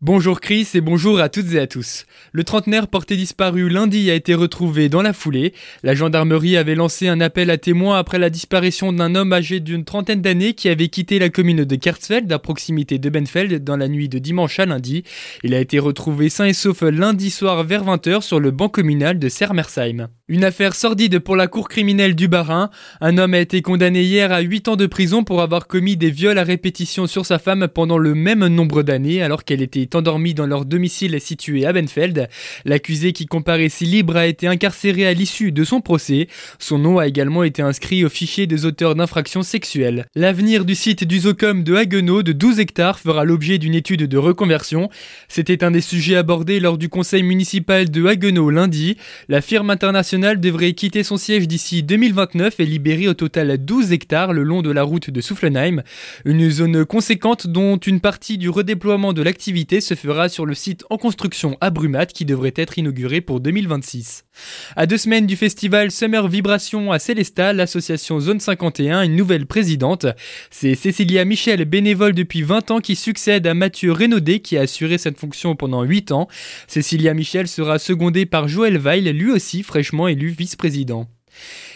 Bonjour Chris et bonjour à toutes et à tous. Le trentenaire porté disparu lundi a été retrouvé dans la foulée. La gendarmerie avait lancé un appel à témoins après la disparition d'un homme âgé d'une trentaine d'années qui avait quitté la commune de Kertzfeld à proximité de Benfeld dans la nuit de dimanche à lundi. Il a été retrouvé sain et sauf lundi soir vers 20h sur le banc communal de Sermersheim. Une affaire sordide pour la cour criminelle du Barin. Un homme a été condamné hier à 8 ans de prison pour avoir commis des viols à répétition sur sa femme pendant le même nombre d'années alors qu'elle était endormi dans leur domicile situé à Benfeld. L'accusé qui comparaissait libre a été incarcéré à l'issue de son procès. Son nom a également été inscrit au fichier des auteurs d'infractions sexuelles. L'avenir du site du Zocom de Haguenau de 12 hectares fera l'objet d'une étude de reconversion. C'était un des sujets abordés lors du conseil municipal de Haguenau lundi. La firme internationale devrait quitter son siège d'ici 2029 et libérer au total 12 hectares le long de la route de Soufflenheim. Une zone conséquente dont une partie du redéploiement de l'activité se fera sur le site en construction à Brumat qui devrait être inauguré pour 2026. À deux semaines du festival Summer Vibration à Célestat, l'association Zone 51 une nouvelle présidente. C'est Cécilia Michel, bénévole depuis 20 ans, qui succède à Mathieu Renaudé qui a assuré cette fonction pendant 8 ans. Cécilia Michel sera secondée par Joël Weil, lui aussi fraîchement élu vice-président.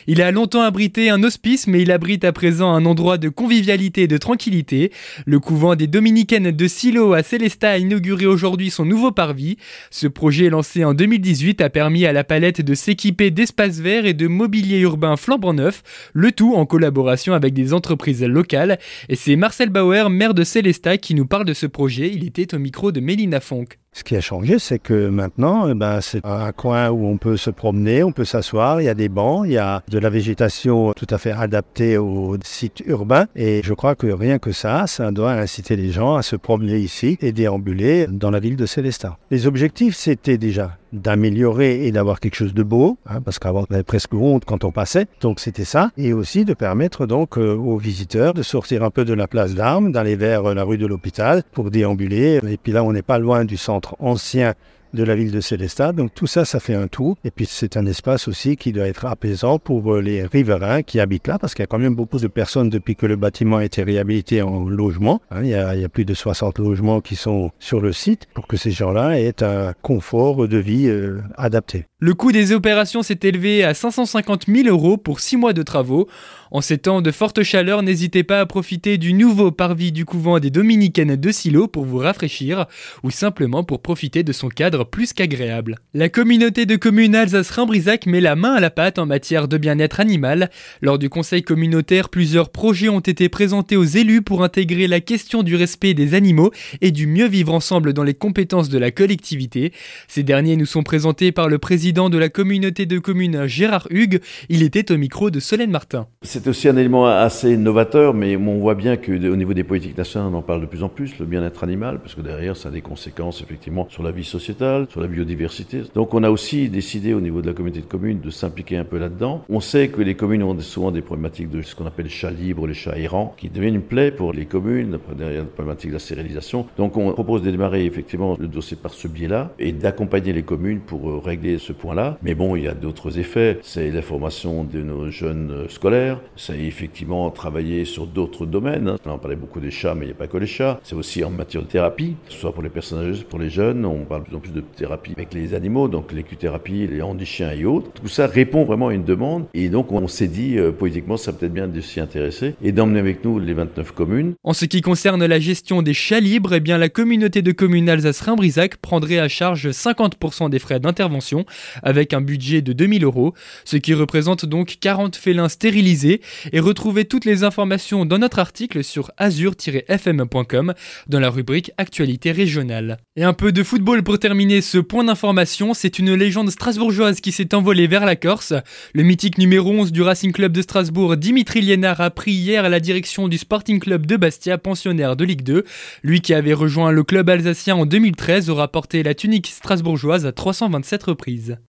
Il a longtemps abrité un hospice, mais il abrite à présent un endroit de convivialité et de tranquillité. Le couvent des Dominicaines de Silo à Célestat a inauguré aujourd'hui son nouveau parvis. Ce projet lancé en 2018 a permis à la palette de s'équiper d'espaces verts et de mobilier urbain flambant neuf, le tout en collaboration avec des entreprises locales. Et c'est Marcel Bauer, maire de Célestat, qui nous parle de ce projet. Il était au micro de Mélina Fonck. Ce qui a changé, c'est que maintenant, eh ben, c'est un coin où on peut se promener, on peut s'asseoir, il y a des bancs, il y a de la végétation tout à fait adaptée au site urbain. Et je crois que rien que ça, ça doit inciter les gens à se promener ici et déambuler dans la ville de Célestat. Les objectifs, c'était déjà d'améliorer et d'avoir quelque chose de beau, hein, parce qu'avant on avait presque honte quand on passait, donc c'était ça, et aussi de permettre donc euh, aux visiteurs de sortir un peu de la place d'armes, d'aller vers euh, la rue de l'hôpital pour déambuler, et puis là on n'est pas loin du centre ancien de la ville de Célestat. Donc tout ça, ça fait un tout. Et puis c'est un espace aussi qui doit être apaisant pour euh, les riverains qui habitent là, parce qu'il y a quand même beaucoup de personnes depuis que le bâtiment a été réhabilité en logement. Hein. il, y a, plus de 60 logements qui sont sur le site pour que ces gens-là aient un confort de vie euh, adapté. Le coût des opérations s'est élevé à 550 000 euros pour 6 mois de travaux. En ces temps de forte chaleur, n'hésitez pas à profiter du nouveau parvis du couvent des Dominicaines de Silo pour vous rafraîchir ou simplement pour profiter de son cadre plus qu'agréable. La communauté de communes Alsace-Rhin-Brisac met la main à la pâte en matière de bien-être animal. Lors du conseil communautaire, plusieurs projets ont été présentés aux élus pour intégrer la question du respect des animaux et du mieux vivre ensemble dans les compétences de la collectivité. Ces derniers nous sont présentés par le président de la communauté de communes Gérard Hugues. Il était au micro de Solène Martin. C'est aussi un élément assez novateur, mais on voit bien qu'au niveau des politiques nationales, on en parle de plus en plus, le bien-être animal, parce que derrière, ça a des conséquences effectivement sur la vie sociétale, sur la biodiversité. Donc on a aussi décidé au niveau de la communauté de communes de s'impliquer un peu là-dedans. On sait que les communes ont souvent des problématiques de ce qu'on appelle les chats libres, les chats errants, qui deviennent une plaie pour les communes, derrière la problématique de la stérilisation. Donc on propose de démarrer effectivement le dossier par ce biais-là et d'accompagner les communes pour euh, régler ce point-là. Mais bon, il y a d'autres effets. C'est la formation de nos jeunes scolaires, c'est effectivement travailler sur d'autres domaines. Là, on parlait beaucoup des chats, mais il n'y a pas que les chats. C'est aussi en matière de thérapie, soit pour les personnes âgées, pour les jeunes. On parle de plus en plus de thérapie avec les animaux, donc l'écuthérapie, les handichiens et autres. Tout ça répond vraiment à une demande. Et donc, on s'est dit, euh, politiquement, ça peut-être bien de s'y intéresser et d'emmener avec nous les 29 communes. En ce qui concerne la gestion des chats libres, eh bien, la communauté de communes Alsace-Rhin-Brisac prendrait à charge 50% des frais d'intervention avec un budget de 2000 euros, ce qui représente donc 40 félins stérilisés et retrouvez toutes les informations dans notre article sur azur-fm.com dans la rubrique Actualité régionale. Et un peu de football pour terminer ce point d'information, c'est une légende strasbourgeoise qui s'est envolée vers la Corse. Le mythique numéro 11 du Racing Club de Strasbourg, Dimitri Liénard, a pris hier la direction du Sporting Club de Bastia, pensionnaire de Ligue 2. Lui qui avait rejoint le club alsacien en 2013 aura porté la tunique strasbourgeoise à 327 reprises.